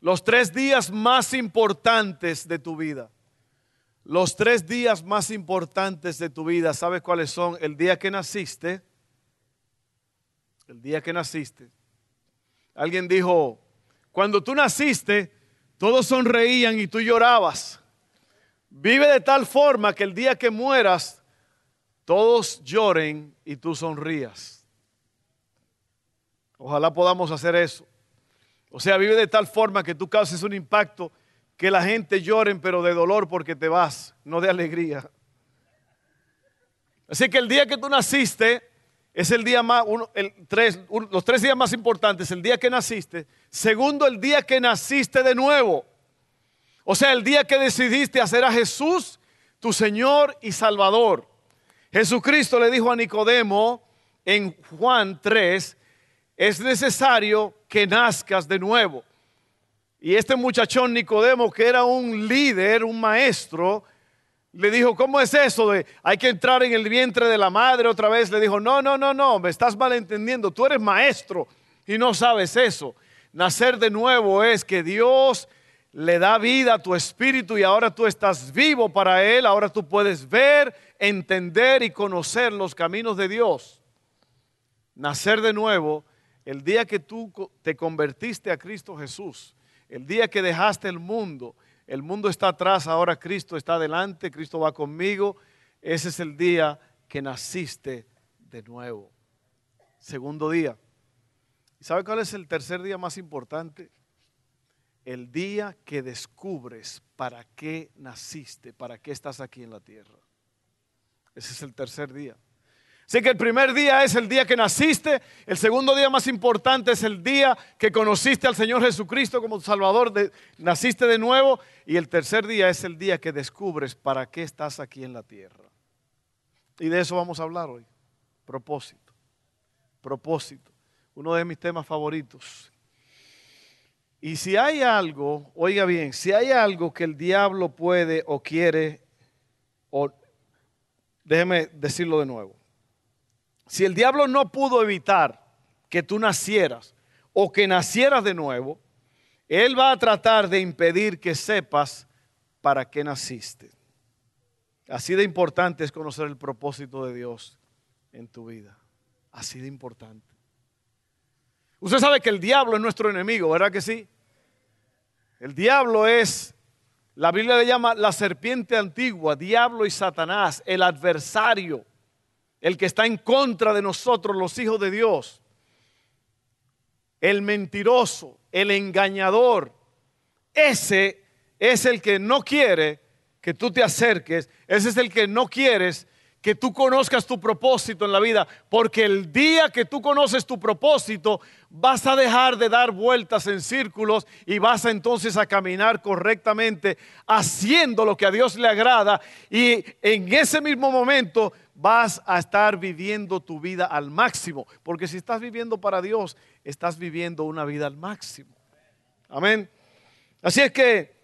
los tres días más importantes de tu vida, los tres días más importantes de tu vida, ¿sabes cuáles son? El día que naciste, el día que naciste. Alguien dijo, cuando tú naciste, todos sonreían y tú llorabas. Vive de tal forma que el día que mueras, todos lloren y tú sonrías. Ojalá podamos hacer eso. O sea, vive de tal forma que tú causes un impacto que la gente lloren, pero de dolor porque te vas, no de alegría. Así que el día que tú naciste es el día más, uno, el, tres, los tres días más importantes, el día que naciste. Segundo, el día que naciste de nuevo. O sea, el día que decidiste hacer a Jesús tu Señor y Salvador. Jesucristo le dijo a Nicodemo en Juan 3, es necesario que nazcas de nuevo. Y este muchachón Nicodemo, que era un líder, un maestro, le dijo, ¿cómo es eso de hay que entrar en el vientre de la madre otra vez? Le dijo, no, no, no, no, me estás malentendiendo, tú eres maestro y no sabes eso. Nacer de nuevo es que Dios le da vida a tu espíritu y ahora tú estás vivo para Él, ahora tú puedes ver, entender y conocer los caminos de Dios. Nacer de nuevo, el día que tú te convertiste a Cristo Jesús, el día que dejaste el mundo, el mundo está atrás, ahora Cristo está adelante, Cristo va conmigo, ese es el día que naciste de nuevo. Segundo día. ¿Y sabe cuál es el tercer día más importante? el día que descubres para qué naciste, para qué estás aquí en la tierra. Ese es el tercer día. Así que el primer día es el día que naciste, el segundo día más importante es el día que conociste al Señor Jesucristo como tu Salvador, naciste de nuevo, y el tercer día es el día que descubres para qué estás aquí en la tierra. Y de eso vamos a hablar hoy. Propósito. Propósito. Uno de mis temas favoritos. Y si hay algo, oiga bien, si hay algo que el diablo puede o quiere, déjeme decirlo de nuevo, si el diablo no pudo evitar que tú nacieras o que nacieras de nuevo, él va a tratar de impedir que sepas para qué naciste. Así de importante es conocer el propósito de Dios en tu vida. Así de importante. Usted sabe que el diablo es nuestro enemigo, ¿verdad que sí? El diablo es, la Biblia le llama la serpiente antigua, diablo y Satanás, el adversario, el que está en contra de nosotros, los hijos de Dios, el mentiroso, el engañador. Ese es el que no quiere que tú te acerques, ese es el que no quieres que tú conozcas tu propósito en la vida, porque el día que tú conoces tu propósito, vas a dejar de dar vueltas en círculos y vas a entonces a caminar correctamente, haciendo lo que a Dios le agrada, y en ese mismo momento vas a estar viviendo tu vida al máximo, porque si estás viviendo para Dios, estás viviendo una vida al máximo. Amén. Así es que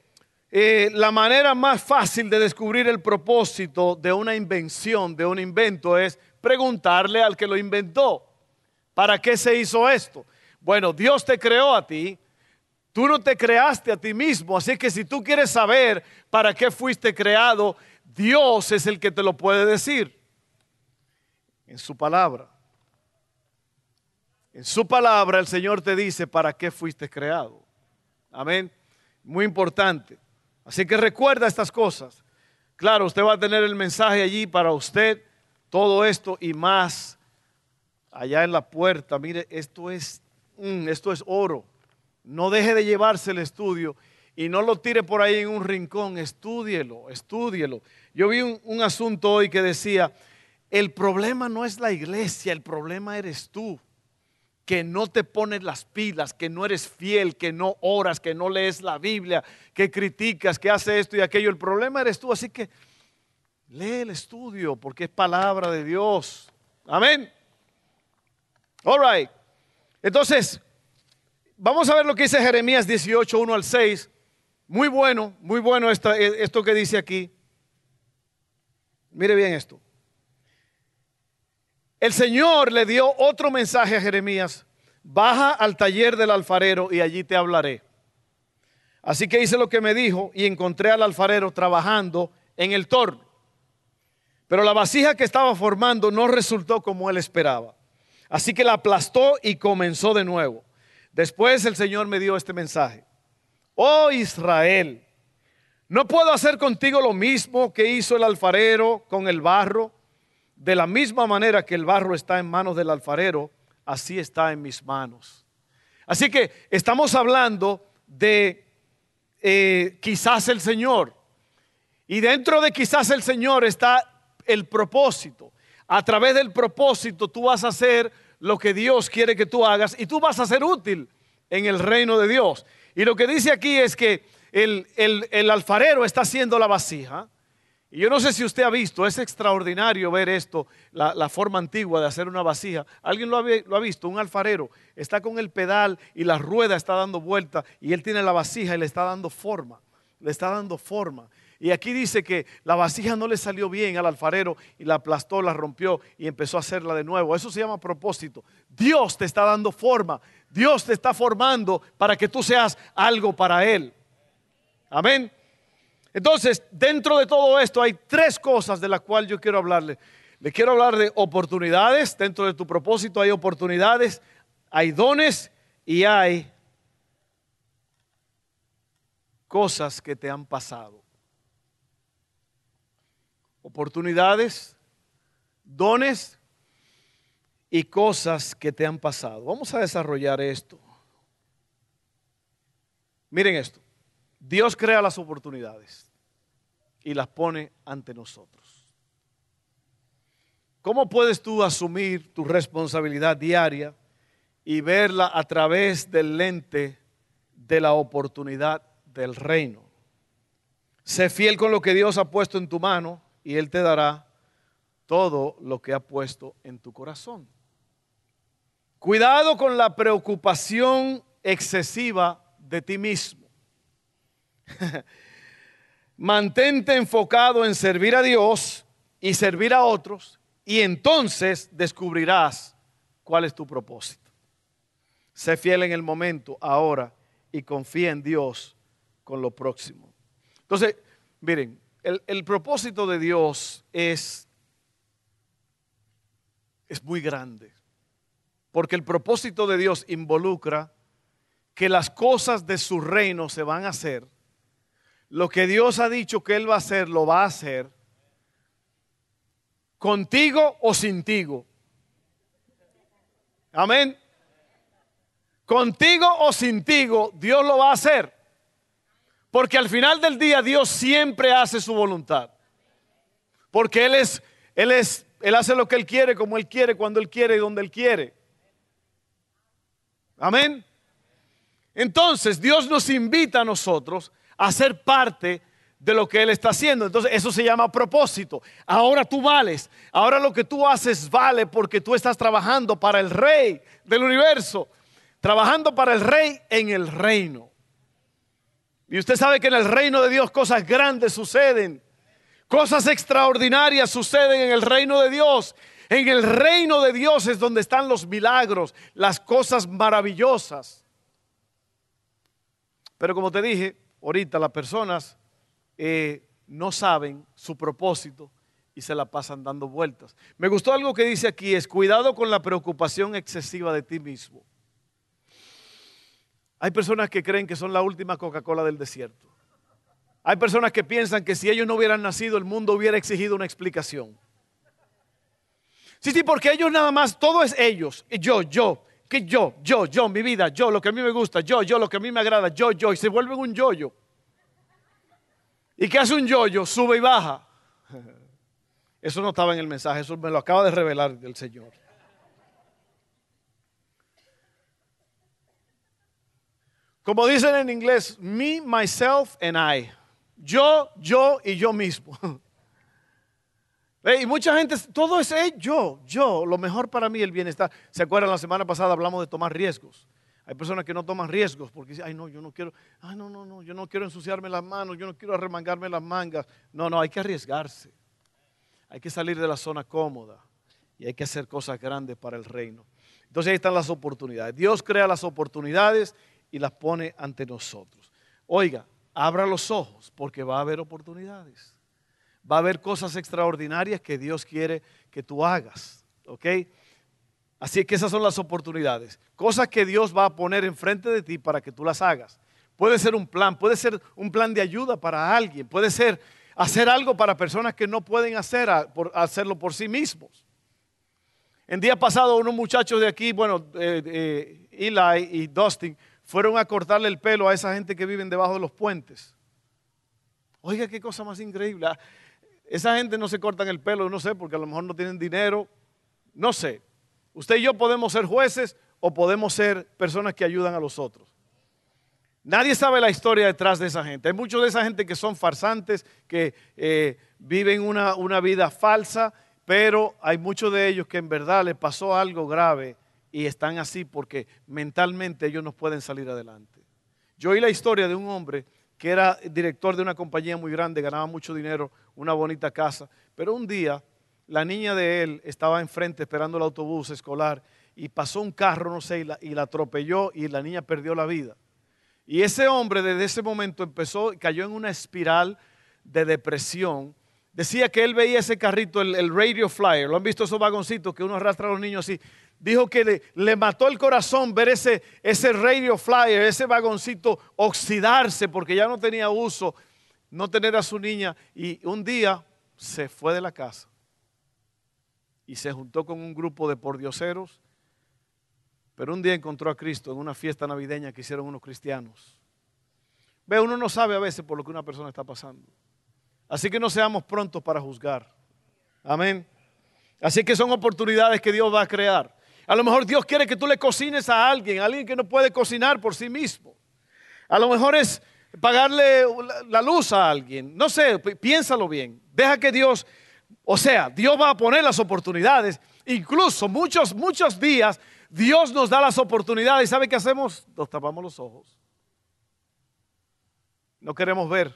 eh, la manera más fácil de descubrir el propósito de una invención, de un invento, es preguntarle al que lo inventó, ¿para qué se hizo esto? Bueno, Dios te creó a ti, tú no te creaste a ti mismo, así que si tú quieres saber para qué fuiste creado, Dios es el que te lo puede decir en su palabra. En su palabra el Señor te dice para qué fuiste creado. Amén. Muy importante. Así que recuerda estas cosas. Claro, usted va a tener el mensaje allí para usted, todo esto y más. Allá en la puerta, mire, esto es, mm, esto es oro. No deje de llevarse el estudio y no lo tire por ahí en un rincón, estúdielo, estúdielo. Yo vi un, un asunto hoy que decía, el problema no es la iglesia, el problema eres tú. que no te pones las pilas, que no eres fiel, que no oras, que no lees la Biblia, que criticas, que hace esto y aquello. El problema eres tú, así que lee el estudio porque es palabra de Dios. Amén. All right. Entonces, vamos a ver lo que dice Jeremías 18, 1 al 6. Muy bueno, muy bueno esto que dice aquí. Mire bien esto. El Señor le dio otro mensaje a Jeremías. Baja al taller del alfarero y allí te hablaré. Así que hice lo que me dijo y encontré al alfarero trabajando en el torno. Pero la vasija que estaba formando no resultó como él esperaba. Así que la aplastó y comenzó de nuevo. Después el Señor me dio este mensaje. Oh Israel, ¿no puedo hacer contigo lo mismo que hizo el alfarero con el barro? De la misma manera que el barro está en manos del alfarero, así está en mis manos. Así que estamos hablando de eh, quizás el Señor. Y dentro de quizás el Señor está el propósito. A través del propósito tú vas a hacer lo que Dios quiere que tú hagas y tú vas a ser útil en el reino de Dios. Y lo que dice aquí es que el, el alfarero está haciendo la vasija y yo no sé si usted ha visto, es extraordinario ver esto, la, forma antigua de hacer una vasija. ¿Alguien lo ha, visto? Un alfarero está con el pedal y la rueda está dando vuelta y él tiene la vasija y le está dando forma, le está dando forma. Y aquí dice que la vasija no le salió bien al alfarero y la aplastó, la rompió y empezó a hacerla de nuevo. Eso se llama propósito. Dios te está dando forma, Dios te está formando para que tú seas algo para Él. Amén. Entonces, dentro de todo esto hay tres cosas de las cuales yo quiero hablarle. Le quiero hablar de oportunidades, dentro de tu propósito hay oportunidades, hay dones y hay cosas que te han pasado. Oportunidades, dones y cosas que te han pasado. Vamos a desarrollar esto. Miren esto. Dios crea las oportunidades y las pone ante nosotros. ¿Cómo puedes tú asumir tu responsabilidad diaria y verla a través del lente de la oportunidad del reino? Sé fiel con lo que Dios ha puesto en tu mano y Él te dará todo lo que ha puesto en tu corazón. Cuidado con la preocupación excesiva de ti mismo. Mantente enfocado en servir a Dios y servir a otros y entonces descubrirás cuál es tu propósito. Sé fiel en el momento, ahora, y confía en Dios con lo próximo. Entonces, miren, el, propósito de Dios es, es muy grande, porque el propósito de Dios involucra que las cosas de su reino se van a hacer lo que Dios ha dicho que Él va a hacer, lo va a hacer. Contigo o sintigo. Amén. Contigo o sintigo, Dios lo va a hacer. Porque al final del día Dios siempre hace su voluntad. Porque Él es, Él es, Él hace lo que Él quiere, como Él quiere, cuando Él quiere y donde Él quiere. Amén. Entonces Dios nos invita a nosotros a ser parte de lo que Él está haciendo. Entonces eso se llama propósito. Ahora tú vales. Ahora lo que tú haces vale porque tú estás trabajando para el rey del universo. Trabajando para el rey en el reino. Y usted sabe que en el reino de Dios cosas grandes suceden. Cosas extraordinarias suceden en el reino de Dios. En el reino de Dios es donde están los milagros, las cosas maravillosas. Pero como te dije, ahorita las personas eh, no saben su propósito y se la pasan dando vueltas. Me gustó algo que dice aquí, es cuidado con la preocupación excesiva de ti mismo. Hay personas que creen que son la última Coca-Cola del desierto. Hay personas que piensan que si ellos no hubieran nacido, el mundo hubiera exigido una explicación. Sí, sí, porque ellos nada más, todo es ellos. Yo, yo, que yo, yo, yo, mi vida, yo, lo que a mí me gusta, yo, yo, lo que a mí me agrada, yo, yo, y se vuelven un yoyo. -yo. ¿Y qué hace un yoyo? Sube y baja. Eso no estaba en el mensaje, eso me lo acaba de revelar el Señor. Como dicen en inglés, me, myself and I. Yo, yo y yo mismo. Y mucha gente, todo es yo, yo, lo mejor para mí, el bienestar. ¿Se acuerdan? La semana pasada hablamos de tomar riesgos. Hay personas que no toman riesgos porque dicen, ay no, yo no quiero, ay no, no, no, yo no quiero ensuciarme las manos, yo no quiero arremangarme las mangas. No, no, hay que arriesgarse. Hay que salir de la zona cómoda y hay que hacer cosas grandes para el reino. Entonces ahí están las oportunidades. Dios crea las oportunidades y las pone ante nosotros. Oiga, abra los ojos porque va a haber oportunidades. Va a haber cosas extraordinarias que Dios quiere que tú hagas. ¿Ok? Así que esas son las oportunidades. Cosas que Dios va a poner enfrente de ti para que tú las hagas. Puede ser un plan, puede ser un plan de ayuda para alguien, puede ser hacer algo para personas que no pueden hacer, hacerlo por sí mismos. En día pasado unos muchachos de aquí, bueno, eh, eh, Eli y Dustin, fueron a cortarle el pelo a esa gente que viven debajo de los puentes. Oiga, qué cosa más increíble. Esa gente no se cortan el pelo, no sé, porque a lo mejor no tienen dinero, no sé. Usted y yo podemos ser jueces o podemos ser personas que ayudan a los otros. Nadie sabe la historia detrás de esa gente. Hay muchos de esa gente que son farsantes, que eh, viven una, una vida falsa, pero hay muchos de ellos que en verdad les pasó algo grave y están así porque mentalmente ellos no pueden salir adelante. Yo oí la historia de un hombre que era director de una compañía muy grande, ganaba mucho dinero, una bonita casa, pero un día la niña de él estaba enfrente esperando el autobús escolar y pasó un carro, no sé, y la, atropelló y la niña perdió la vida. Y ese hombre desde ese momento empezó, cayó en una espiral de depresión. Decía que él veía ese carrito, el, el radio flyer, lo han visto esos vagoncitos que uno arrastra a los niños así. Dijo que le, mató el corazón ver ese, ese radio flyer, ese vagoncito oxidarse porque ya no tenía uso, no tener a su niña. Y un día se fue de la casa y se juntó con un grupo de pordioseros, pero un día encontró a Cristo en una fiesta navideña que hicieron unos cristianos. Ve, uno no sabe a veces por lo que una persona está pasando. Así que no seamos prontos para juzgar. Amén. Así que son oportunidades que Dios va a crear. A lo mejor Dios quiere que tú le cocines a alguien, a alguien que no puede cocinar por sí mismo. A lo mejor es pagarle la luz a alguien. No sé, piénsalo bien. Deja que Dios o sea, Dios va a poner las oportunidades. Incluso muchos, muchos días Dios nos da las oportunidades. ¿Y sabe qué hacemos? Nos tapamos los ojos. No queremos ver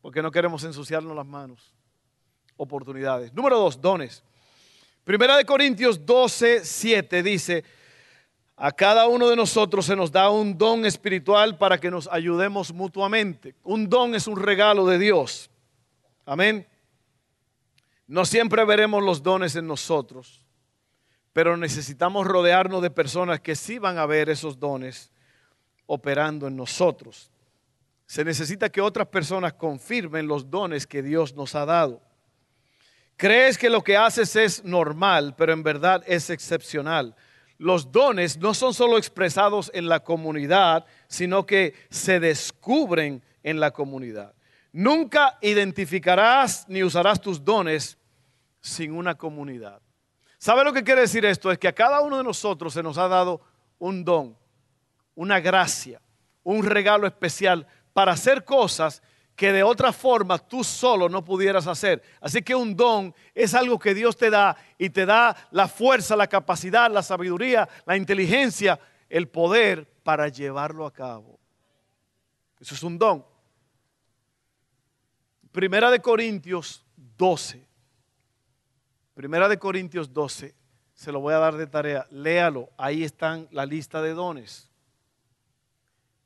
porque no queremos ensuciarnos las manos. Oportunidades. Número dos, dones. Primera de Corintios 12, 7 dice, a cada uno de nosotros se nos da un don espiritual para que nos ayudemos mutuamente. Un don es un regalo de Dios. Amén. No siempre veremos los dones en nosotros, pero necesitamos rodearnos de personas que sí van a ver esos dones operando en nosotros. Se necesita que otras personas confirmen los dones que Dios nos ha dado. Crees que lo que haces es normal, pero en verdad es excepcional. Los dones no son solo expresados en la comunidad, sino que se descubren en la comunidad. Nunca identificarás ni usarás tus dones sin una comunidad. ¿Sabe lo que quiere decir esto? Es que a cada uno de nosotros se nos ha dado un don, una gracia, un regalo especial para hacer cosas que de otra forma tú solo no pudieras hacer. Así que un don es algo que Dios te da y te da la fuerza, la capacidad, la sabiduría, la inteligencia, el poder para llevarlo a cabo. Eso es un don. Primera de Corintios 12. Primera de Corintios 12. Se lo voy a dar de tarea. Léalo. Ahí están la lista de dones.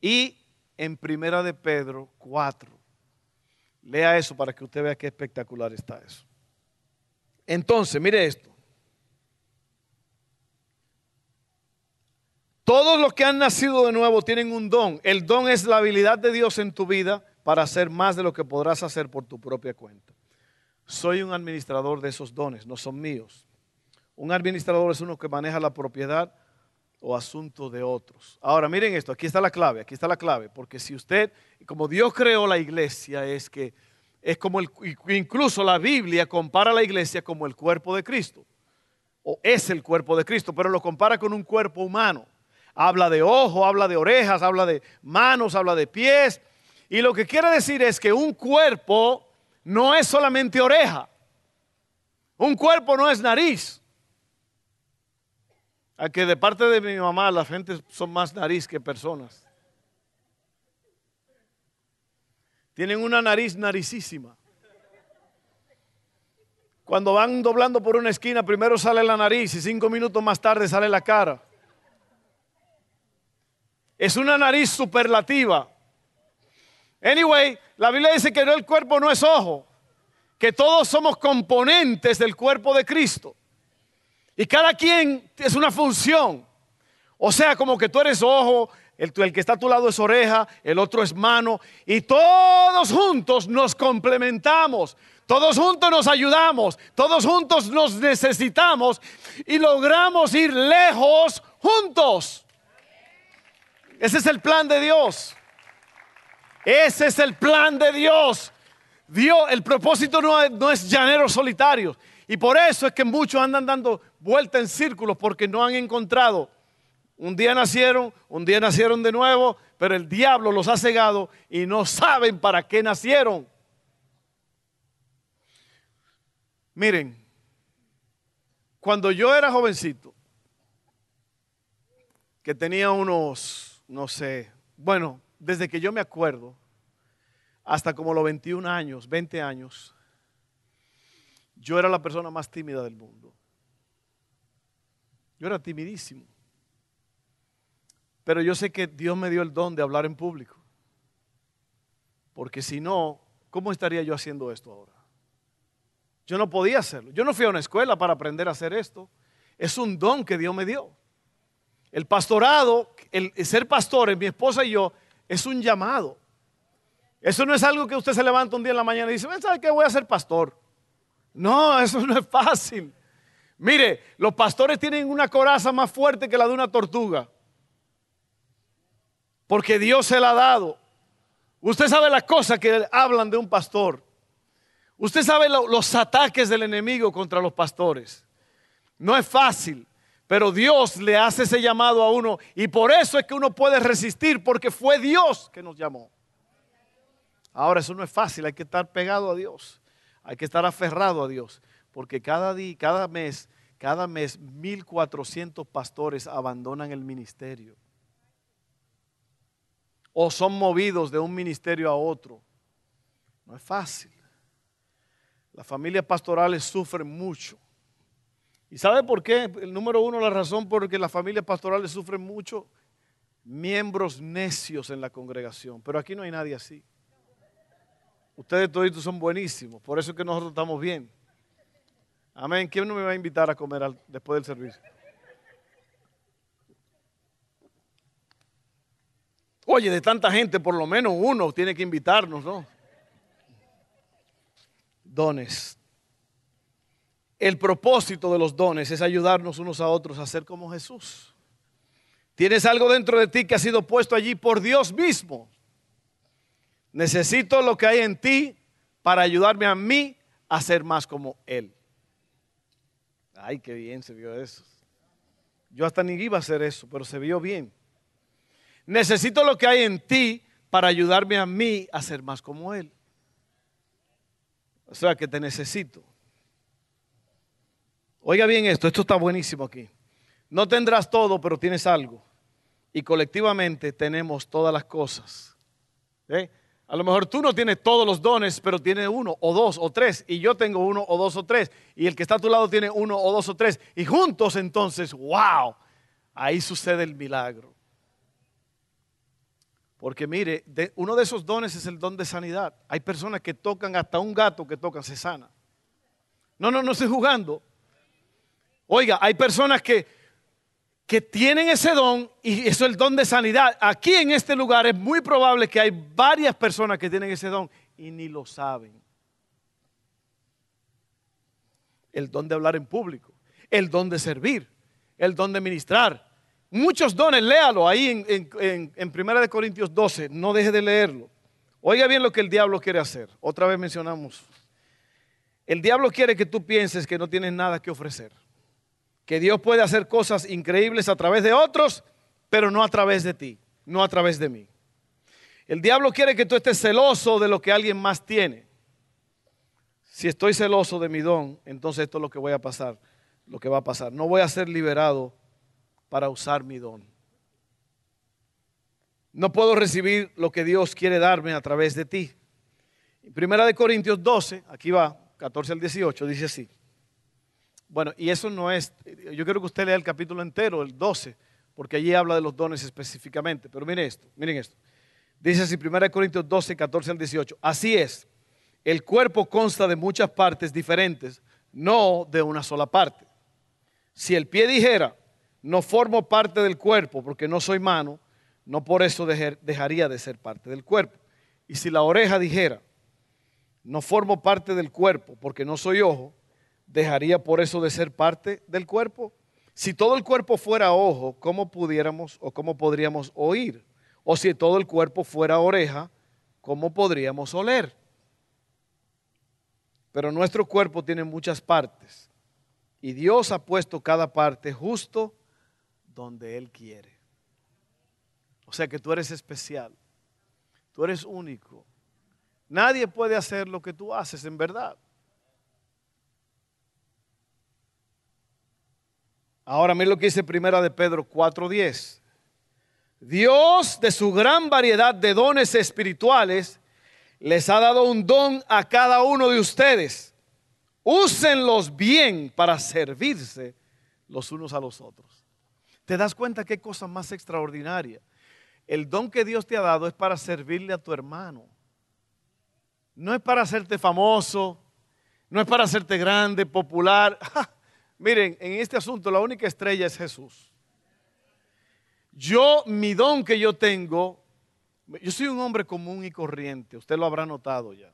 Y en Primera de Pedro 4. Lea eso para que usted vea qué espectacular está eso. Entonces, mire esto. Todos los que han nacido de nuevo tienen un don. El don es la habilidad de Dios en tu vida para hacer más de lo que podrás hacer por tu propia cuenta. Soy un administrador de esos dones, no son míos. Un administrador es uno que maneja la propiedad o asunto de otros. Ahora, miren esto, aquí está la clave, aquí está la clave, porque si usted, como Dios creó la iglesia, es que es como el, incluso la Biblia compara a la iglesia como el cuerpo de Cristo, o es el cuerpo de Cristo, pero lo compara con un cuerpo humano. habla de ojo, habla de orejas, habla de manos, habla de pies. Y lo que quiere decir es que un cuerpo no es solamente oreja. Un cuerpo no es nariz. A que de parte de mi mamá la gente son más nariz que personas. Tienen una nariz naricísima. Cuando van doblando por una esquina, primero sale la nariz y cinco minutos más tarde sale la cara. Es una nariz superlativa. Anyway, la Biblia dice que el cuerpo no es ojo, que todos somos componentes del cuerpo de Cristo. Y cada quien es una función. O sea, como que tú eres ojo, el, que está a tu lado es oreja, el otro es mano, y todos juntos nos complementamos. Todos juntos nos ayudamos, todos juntos nos necesitamos y logramos ir lejos juntos. Ese es el plan de Dios. Ese es el plan de Dios. Dios, el propósito no es, no es llaneros solitarios. Y por eso es que muchos andan dando vuelta en círculos porque no han encontrado. Un día nacieron, un día nacieron de nuevo, pero el diablo los ha cegado y no saben para qué nacieron. Miren, cuando yo era jovencito, que tenía unos, no sé, bueno, desde que yo me acuerdo, hasta como los 21 años, 20 años, yo era la persona más tímida del mundo. Yo era timidísimo. Pero yo sé que Dios me dio el don de hablar en público. Porque si no, ¿cómo estaría yo haciendo esto ahora? Yo no podía hacerlo. Yo no fui a una escuela para aprender a hacer esto. Es un don que Dios me dio. El pastorado, el, ser pastor, mi esposa y yo, es un llamado. Eso no es algo que usted se levanta un día en la mañana y dice, ¿sabe qué? Voy a ser pastor. No, eso no es fácil. Mire, los pastores tienen una coraza más fuerte que la de una tortuga. Porque Dios se la ha dado. Usted sabe las cosas que hablan de un pastor. Usted sabe los ataques del enemigo contra los pastores. No es fácil, pero Dios le hace ese llamado a uno y por eso es que uno puede resistir, porque fue Dios que nos llamó. Ahora, eso no es fácil, hay que estar pegado a Dios, hay que estar aferrado a Dios, porque cada día, cada mes, cada mes, 1400 pastores abandonan el ministerio o son movidos de un ministerio a otro. No es fácil. Las familias pastorales sufren mucho. ¿Y sabe por qué? El número uno, la razón por que las familias pastorales sufren mucho, miembros necios en la congregación. Pero aquí no hay nadie así. Ustedes todos son buenísimos, por eso es que nosotros estamos bien. Amén. ¿Quién no me va a invitar a comer después del servicio? Oye, de tanta gente, por lo menos uno tiene que invitarnos, ¿no? dones. El propósito de los dones es ayudarnos unos a otros a ser como Jesús. Tienes algo dentro de ti que ha sido puesto allí por Dios mismo. Necesito lo que hay en ti para ayudarme a mí a ser más como Él. Ay, qué bien se vio eso. Yo hasta ni iba a hacer eso, pero se vio bien. Necesito lo que hay en ti para ayudarme a mí a ser más como Él. O sea que te necesito. Oiga bien esto, esto está buenísimo aquí. No tendrás todo, pero tienes algo. Y colectivamente tenemos todas las cosas. ¿Eh? A lo mejor tú no tienes todos los dones, pero tienes uno o dos o tres. Y yo tengo uno o dos o tres. Y el que está a tu lado tiene uno o dos o tres. Y juntos entonces, wow, ahí sucede el milagro. Porque mire, uno de esos dones es el don de sanidad. Hay personas que tocan, hasta un gato que toca se sana. No, no, no estoy jugando. Oiga, hay personas que, que tienen ese don y eso es el don de sanidad. Aquí en este lugar es muy probable que hay varias personas que tienen ese don y ni lo saben. El don de hablar en público, el don de servir, el don de ministrar, Muchos dones, léalo ahí en, Primera de Corintios 12, no deje de leerlo. Oiga bien lo que el diablo quiere hacer. Otra vez mencionamos. El diablo quiere que tú pienses que no tienes nada que ofrecer. Que Dios puede hacer cosas increíbles a través de otros pero no a través de ti, no a través de mí. El diablo quiere que tú estés celoso de lo que alguien más tiene. Si estoy celoso de mi don, entonces esto es lo que voy a pasar, lo que va a pasar. No voy a ser liberado para usar mi don. No puedo recibir lo que Dios quiere darme a través de ti. Primera de Corintios 12, aquí va, 14 al 18, dice así. Bueno, y eso no es, yo quiero que usted lea el capítulo entero, el 12, porque allí habla de los dones específicamente. Pero miren esto, miren esto. Dice así, 1 Corintios 12, 14 al 18. Así es, el cuerpo consta de muchas partes diferentes, no de una sola parte. Si el pie dijera, no formo parte del cuerpo porque no soy mano, no por eso dejaría de ser parte del cuerpo. Y si la oreja dijera, no formo parte del cuerpo porque no soy ojo, dejaría por eso de ser parte del cuerpo. Si todo el cuerpo fuera ojo, ¿cómo pudiéramos o cómo podríamos oír? O si todo el cuerpo fuera oreja, ¿cómo podríamos oler? Pero nuestro cuerpo tiene muchas partes y Dios ha puesto cada parte justo donde Él quiere. O sea que tú eres especial, tú eres único. Nadie puede hacer lo que tú haces en verdad. Ahora mira lo que dice Primera de Pedro 4:10. Dios de su gran variedad de dones espirituales les ha dado un don a cada uno de ustedes. Úsenlos bien para servirse los unos a los otros. ¿Te das cuenta qué cosa más extraordinaria? El don que Dios te ha dado es para servirle a tu hermano. No es para hacerte famoso, no es para hacerte grande, popular. Miren, en este asunto la única estrella es Jesús. Yo, mi don que yo tengo, yo soy un hombre común y corriente, usted lo habrá notado ya.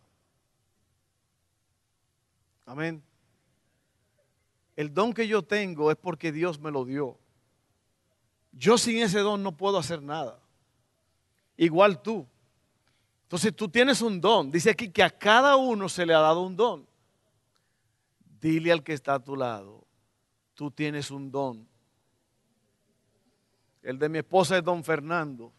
Amén. El don que yo tengo es porque Dios me lo dio. Yo sin ese don no puedo hacer nada. Igual tú. Entonces tú tienes un don. Dice aquí que a cada uno se le ha dado un don. Dile al que está a tu lado, tú tienes un don. El de mi esposa es don Fernando.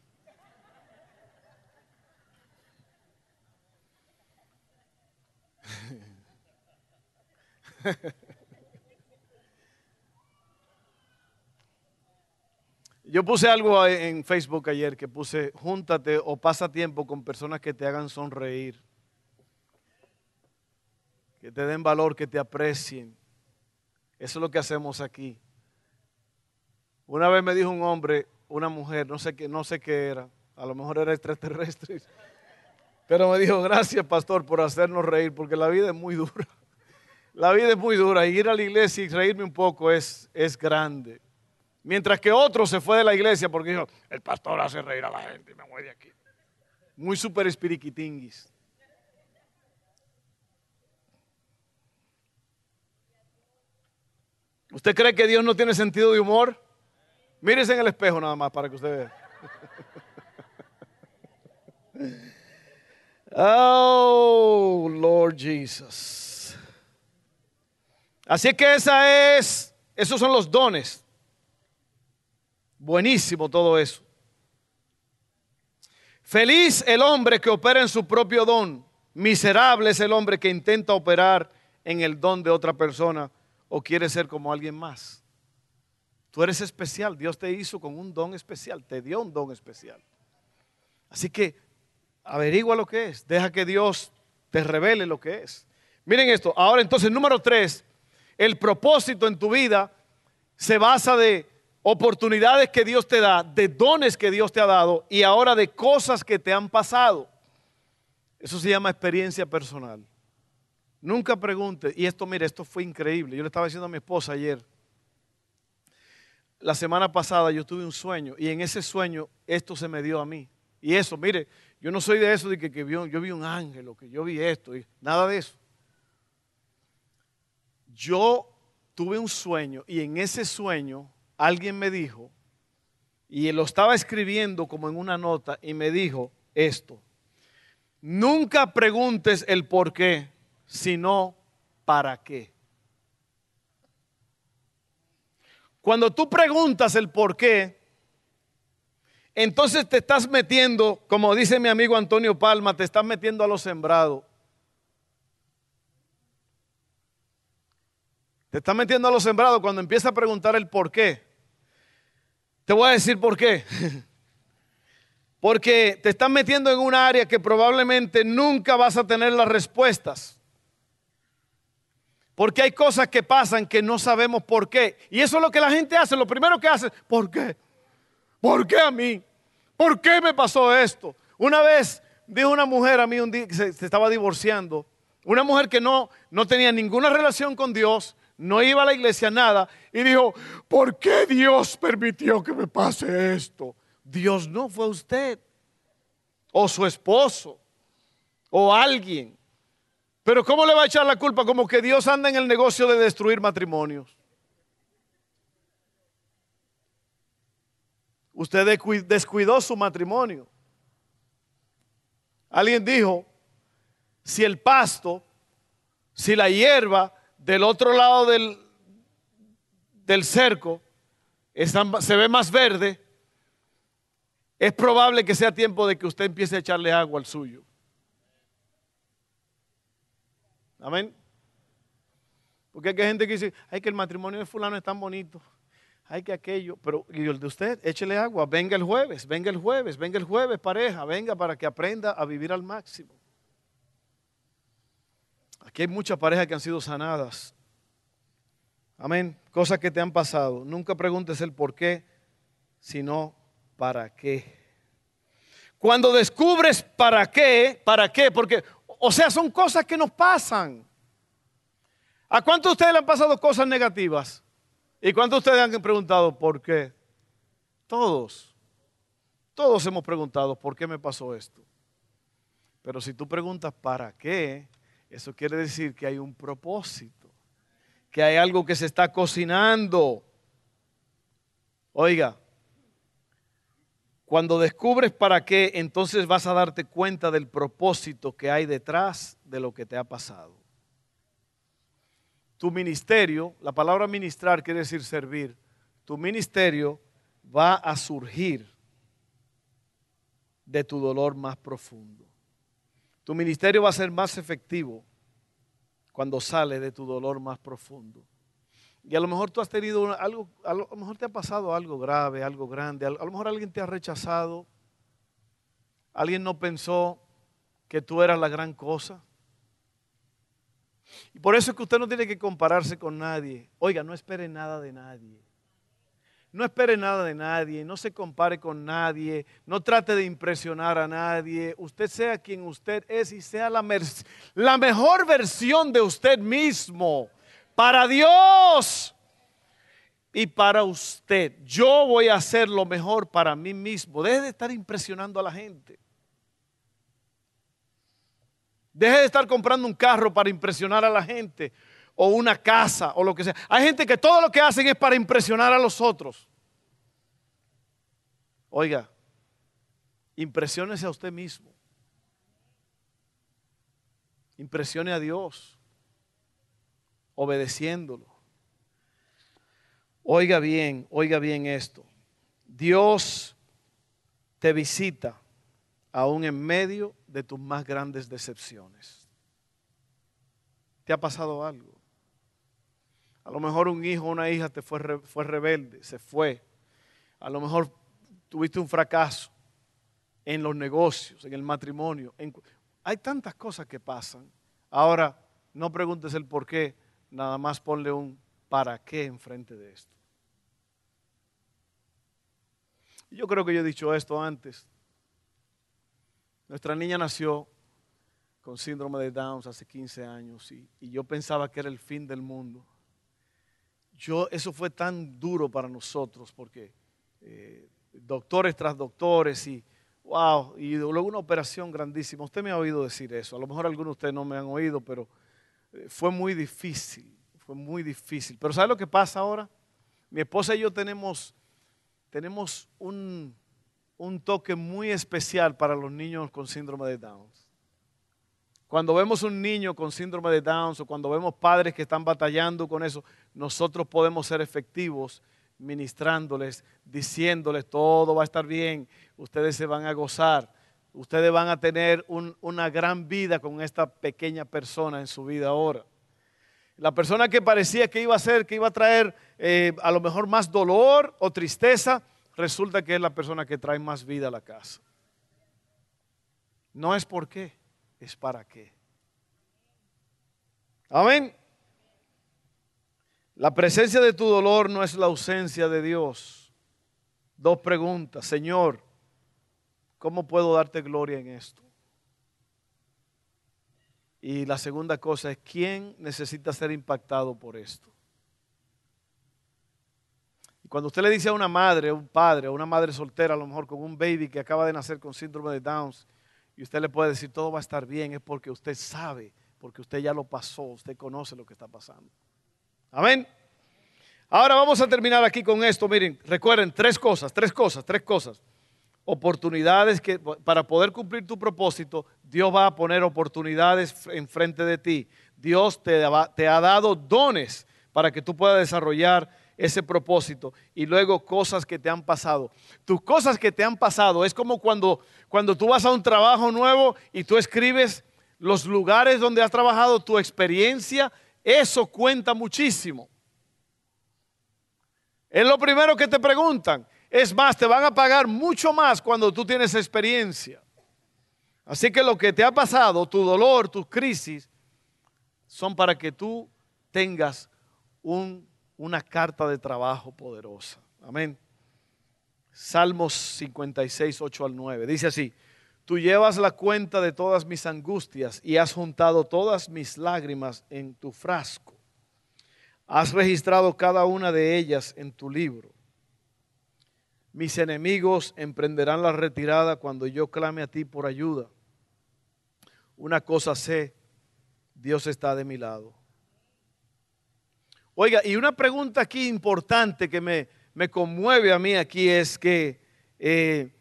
Yo puse algo en Facebook ayer que puse, júntate o pasa tiempo con personas que te hagan sonreír, que te den valor, que te aprecien. Eso es lo que hacemos aquí. Una vez me dijo un hombre, una mujer, no sé qué, no sé qué era, a lo mejor era extraterrestre, pero me dijo, gracias pastor por hacernos reír, porque la vida es muy dura. La vida es muy dura y ir a la iglesia y reírme un poco es, es grande. Mientras que otro se fue de la iglesia porque dijo, el pastor hace reír a la gente y me voy de aquí. Muy super espiriquitinguis. ¿Usted cree que Dios no tiene sentido de humor? Mírese en el espejo nada más para que usted vea. Oh, Lord Jesus. Así que esa es, esos son los dones. Buenísimo todo eso. Feliz el hombre que opera en su propio don. Miserable es el hombre que intenta operar en el don de otra persona o quiere ser como alguien más. Tú eres especial, Dios te hizo con un don especial, te dio un don especial. Así que averigua lo que es, deja que Dios te revele lo que es. Miren esto, ahora entonces número tres, el propósito en tu vida se basa de oportunidades que Dios te da, de dones que Dios te ha dado y ahora de cosas que te han pasado. Eso se llama experiencia personal. Nunca pregunte, y esto, mire, esto fue increíble. Yo le estaba diciendo a mi esposa ayer, la semana pasada yo tuve un sueño y en ese sueño esto se me dio a mí. Y eso, mire, yo no soy de eso de que, yo vi un ángel o que yo vi esto, y nada de eso. Yo tuve un sueño y en ese sueño alguien me dijo, y lo estaba escribiendo como en una nota, y me dijo esto, nunca preguntes el por qué, sino para qué. Cuando tú preguntas el por qué, entonces te estás metiendo, como dice mi amigo Antonio Palma, te estás metiendo a lo sembrado. Te estás metiendo a lo sembrado cuando empieza a preguntar el por qué. Te voy a decir por qué. Porque te estás metiendo en un área que probablemente nunca vas a tener las respuestas. Porque hay cosas que pasan que no sabemos por qué. Y eso es lo que la gente hace. Lo primero que hace, ¿por qué? ¿Por qué a mí? ¿Por qué me pasó esto? Una vez dijo una mujer a mí un día que se, estaba divorciando. Una mujer que no, no tenía ninguna relación con Dios, no iba a la iglesia, nada. Y dijo, ¿por qué Dios permitió que me pase esto? Dios no fue usted. O su esposo. O alguien. Pero ¿cómo le va a echar la culpa? Como que Dios anda en el negocio de destruir matrimonios. Usted descuidó su matrimonio. Alguien dijo, si el pasto, si la hierba del otro lado del, del cerco se ve más verde, es probable que sea tiempo de que usted empiece a echarle agua al suyo. Amén. Porque hay gente que dice, ay, que el matrimonio de fulano es tan bonito. Ay, que aquello. Pero, y el de usted, échele agua. Venga el jueves, venga el jueves, venga el jueves, pareja. Venga para que aprenda a vivir al máximo. Aquí hay muchas parejas que han sido sanadas. Amén. Cosas que te han pasado. Nunca preguntes el por qué, sino para qué. Cuando descubres para qué, para qué, porque o sea, son cosas que nos pasan. ¿A cuántos de ustedes le han pasado cosas negativas? ¿Y cuántos de ustedes han preguntado por qué? Todos. Todos hemos preguntado por qué me pasó esto. Pero si tú preguntas para qué, eso quiere decir que hay un propósito, que hay algo que se está cocinando. Oiga, cuando descubres para qué, entonces vas a darte cuenta del propósito que hay detrás de lo que te ha pasado. Tu ministerio, la palabra ministrar quiere decir servir, tu ministerio va a surgir de tu dolor más profundo. Tu ministerio va a ser más efectivo cuando sale de tu dolor más profundo. Y a lo mejor tú has tenido algo, a lo mejor te ha pasado algo grave, algo grande, a lo mejor alguien te ha rechazado, alguien no pensó que tú eras la gran cosa. Y por eso es que usted no tiene que compararse con nadie. Oiga, no espere nada de nadie. No espere nada de nadie, no se compare con nadie, no trate de impresionar a nadie. Usted sea quien usted es y sea la, la mejor versión de usted mismo para Dios y para usted. Yo voy a hacer lo mejor para mí mismo. Deje de estar impresionando a la gente. Deje de estar comprando un carro para impresionar a la gente o una casa o lo que sea. Hay gente que todo lo que hacen es para impresionar a los otros. Oiga, impresiónese a usted mismo. Impresione a Dios obedeciéndolo. Oiga bien, oiga bien esto. Dios te visita aún en medio de tus más grandes decepciones. ¿Te ha pasado algo? A lo mejor un hijo o una hija te fue, fue rebelde, se fue. A lo mejor tuviste un fracaso en los negocios, en el matrimonio. hay tantas cosas que pasan. Ahora, no preguntes el por qué, nada más ponle un para qué enfrente de esto. Yo creo que yo he dicho esto antes. Nuestra niña nació con síndrome de Down hace 15 años y, yo pensaba que era el fin del mundo. Yo, eso fue tan duro para nosotros porque eh, doctores tras doctores y wow, y luego una operación grandísima. Usted me ha oído decir eso, a lo mejor algunos de ustedes no me han oído, pero fue muy difícil, fue muy difícil. Pero ¿sabe lo que pasa ahora? Mi esposa y yo tenemos, tenemos un, un toque muy especial para los niños con síndrome de Down. Cuando vemos un niño con síndrome de Down o cuando vemos padres que están batallando con eso, nosotros podemos ser efectivos ministrándoles, diciéndoles, todo va a estar bien, ustedes se van a gozar, ustedes van a tener una gran vida con esta pequeña persona en su vida ahora. La persona que parecía que iba a ser, que iba a traer eh, a lo mejor más dolor o tristeza, resulta que es la persona que trae más vida a la casa. No es por qué, es para qué. Amén. La presencia de tu dolor no es la ausencia de Dios. Dos preguntas. Señor, ¿cómo puedo darte gloria en esto? Y la segunda cosa es, ¿quién necesita ser impactado por esto? Y cuando usted le dice a una madre, a un padre, a una madre soltera, a lo mejor con un baby que acaba de nacer con síndrome de Downs, y usted le puede decir, todo va a estar bien, es porque usted sabe, porque usted ya lo pasó, usted conoce lo que está pasando. Amén. Ahora vamos a terminar aquí con esto. Miren, recuerden tres cosas, tres cosas, tres cosas oportunidades que para poder cumplir tu propósito, Dios va a poner oportunidades enfrente de ti. Dios te, ha dado dones para que tú puedas desarrollar ese propósito y luego cosas que te han pasado. Tus cosas que te han pasado es como cuando, cuando tú vas a un trabajo nuevo y tú escribes los lugares donde has trabajado, tu experiencia, eso cuenta muchísimo. Es lo primero que te preguntan. Es más, te van a pagar mucho más cuando tú tienes experiencia. Así que lo que te ha pasado, tu dolor, tus crisis, son para que tú tengas una carta de trabajo poderosa. Amén. Salmos 56, 8 al 9. Dice así, tú llevas la cuenta de todas mis angustias y has juntado todas mis lágrimas en tu frasco. Has registrado cada una de ellas en tu libro. Mis enemigos emprenderán la retirada cuando yo clame a ti por ayuda. Una cosa sé, Dios está de mi lado. Oiga, y una pregunta aquí importante que me, me conmueve a mí aquí es que, eh,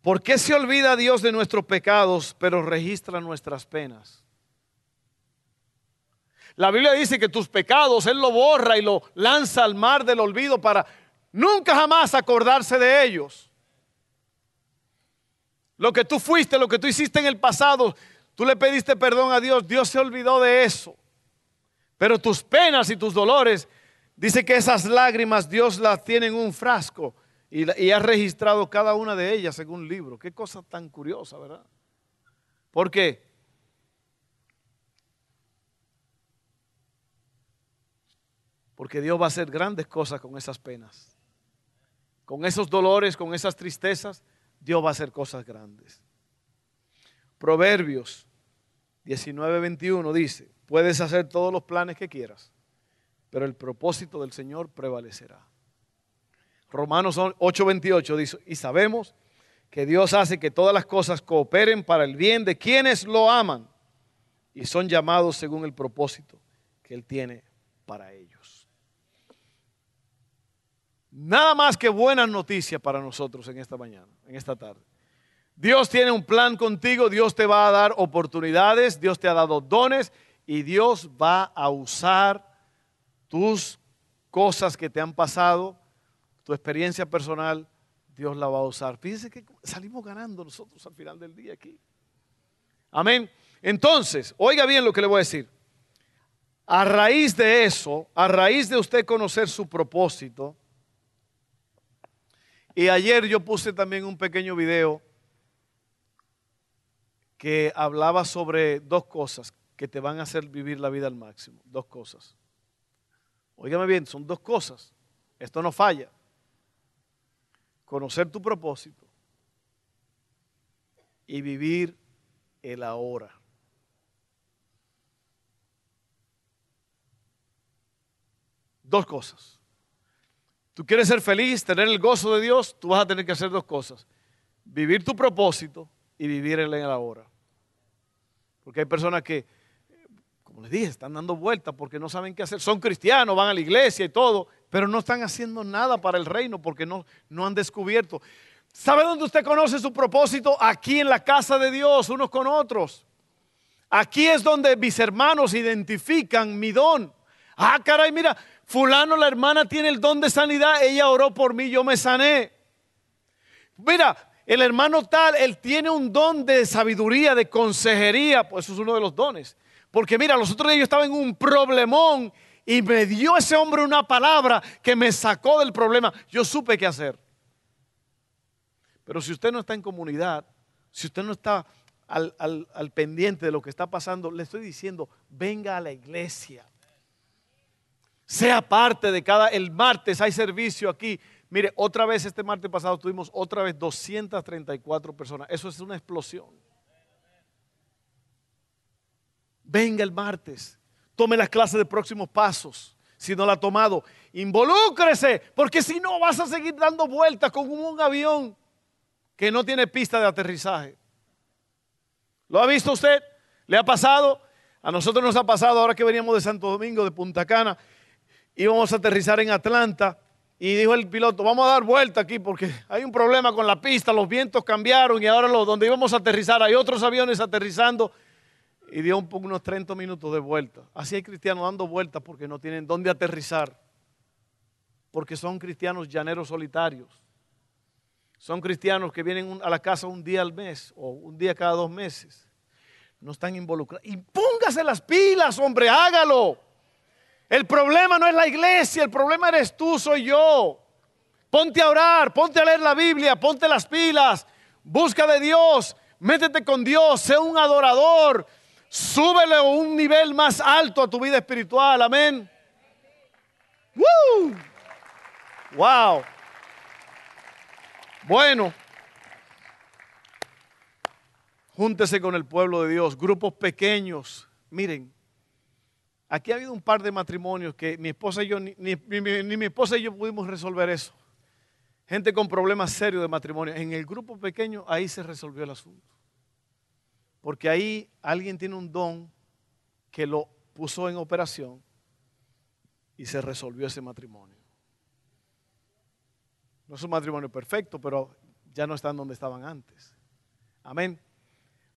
¿por qué se olvida Dios de nuestros pecados, pero registra nuestras penas? La Biblia dice que tus pecados Él lo borra y lo lanza al mar del olvido para Nunca jamás acordarse de ellos. Lo que tú fuiste, lo que tú hiciste en el pasado, tú le pediste perdón a Dios, Dios se olvidó de eso. Pero tus penas y tus dolores, dice que esas lágrimas Dios las tiene en un frasco y, ha registrado cada una de ellas en un libro. Qué cosa tan curiosa, ¿verdad? ¿Por qué? Porque Dios va a hacer grandes cosas con esas penas con esos dolores, con esas tristezas, Dios va a hacer cosas grandes. Proverbios 19:21 dice, puedes hacer todos los planes que quieras, pero el propósito del Señor prevalecerá. Romanos 8:28 dice, y sabemos que Dios hace que todas las cosas cooperen para el bien de quienes lo aman y son llamados según el propósito que Él tiene para ellos. Nada más que buenas noticias para nosotros en esta mañana, en esta tarde. Dios tiene un plan contigo, Dios te va a dar oportunidades, Dios te ha dado dones y Dios va a usar tus cosas que te han pasado, tu experiencia personal, Dios la va a usar. Fíjense que salimos ganando nosotros al final del día aquí. Amén. Entonces, oiga bien lo que le voy a decir. A raíz de eso, a raíz de usted conocer su propósito, y ayer yo puse también un pequeño video que hablaba sobre dos cosas que te van a hacer vivir la vida al máximo. Dos cosas. Óigame bien, son dos cosas. Esto no falla. Conocer tu propósito y vivir el ahora. Dos cosas. Tú quieres ser feliz, tener el gozo de Dios, tú vas a tener que hacer dos cosas. Vivir tu propósito y vivir en el ahora. Porque hay personas que, como les dije, están dando vueltas porque no saben qué hacer. Son cristianos, van a la iglesia y todo, pero no están haciendo nada para el reino porque no, no han descubierto. ¿Sabe dónde usted conoce su propósito? Aquí en la casa de Dios, unos con otros. Aquí es donde mis hermanos identifican mi don. Ah, caray, mira, Fulano, la hermana tiene el don de sanidad, ella oró por mí, yo me sané. Mira, el hermano tal, él tiene un don de sabiduría, de consejería, pues eso es uno de los dones. Porque mira, los otros días yo estaba en un problemón y me dio ese hombre una palabra que me sacó del problema. Yo supe qué hacer. Pero si usted no está en comunidad, si usted no está al, al pendiente de lo que está pasando, le estoy diciendo, venga a la iglesia. Sea parte de cada, el martes hay servicio aquí Mire, otra vez este martes pasado tuvimos otra vez 234 personas. Eso es una explosión. Venga el martes, tome las clases de próximos pasos. Si no la ha tomado, involúcrese, porque si no vas a seguir dando vueltas con un avión que no tiene pista de aterrizaje. ¿Lo ha visto usted? ¿Le ha pasado? A nosotros nos ha pasado ahora que veníamos de Santo Domingo, de Punta Cana, íbamos a aterrizar en Atlanta y dijo el piloto, vamos a dar vuelta aquí porque hay un problema con la pista, los vientos cambiaron y ahora donde íbamos a aterrizar hay otros aviones aterrizando. Y dio un, unos 30 minutos de vuelta. Así hay cristianos dando vueltas porque no tienen dónde aterrizar. Porque son cristianos llaneros solitarios. Son cristianos que vienen a la casa un día al mes o un día cada dos meses. No están involucrados. Y póngase las pilas, hombre, hágalo. El problema no es la iglesia, el problema eres tú, soy yo. Ponte a orar, ponte a leer la Biblia, ponte las pilas, busca de Dios, métete con Dios, sé un adorador, súbele un nivel más alto a tu vida espiritual, amén. Wow. Bueno, júntese con el pueblo de Dios, grupos pequeños. Miren, Aquí ha habido un par de matrimonios que mi esposa y yo, ni, mi esposa y yo pudimos resolver eso. Gente con problemas serios de matrimonio. En el grupo pequeño ahí se resolvió el asunto. Porque ahí alguien tiene un don que lo puso en operación y se resolvió ese matrimonio. No es un matrimonio perfecto, pero ya no están donde estaban antes. Amén.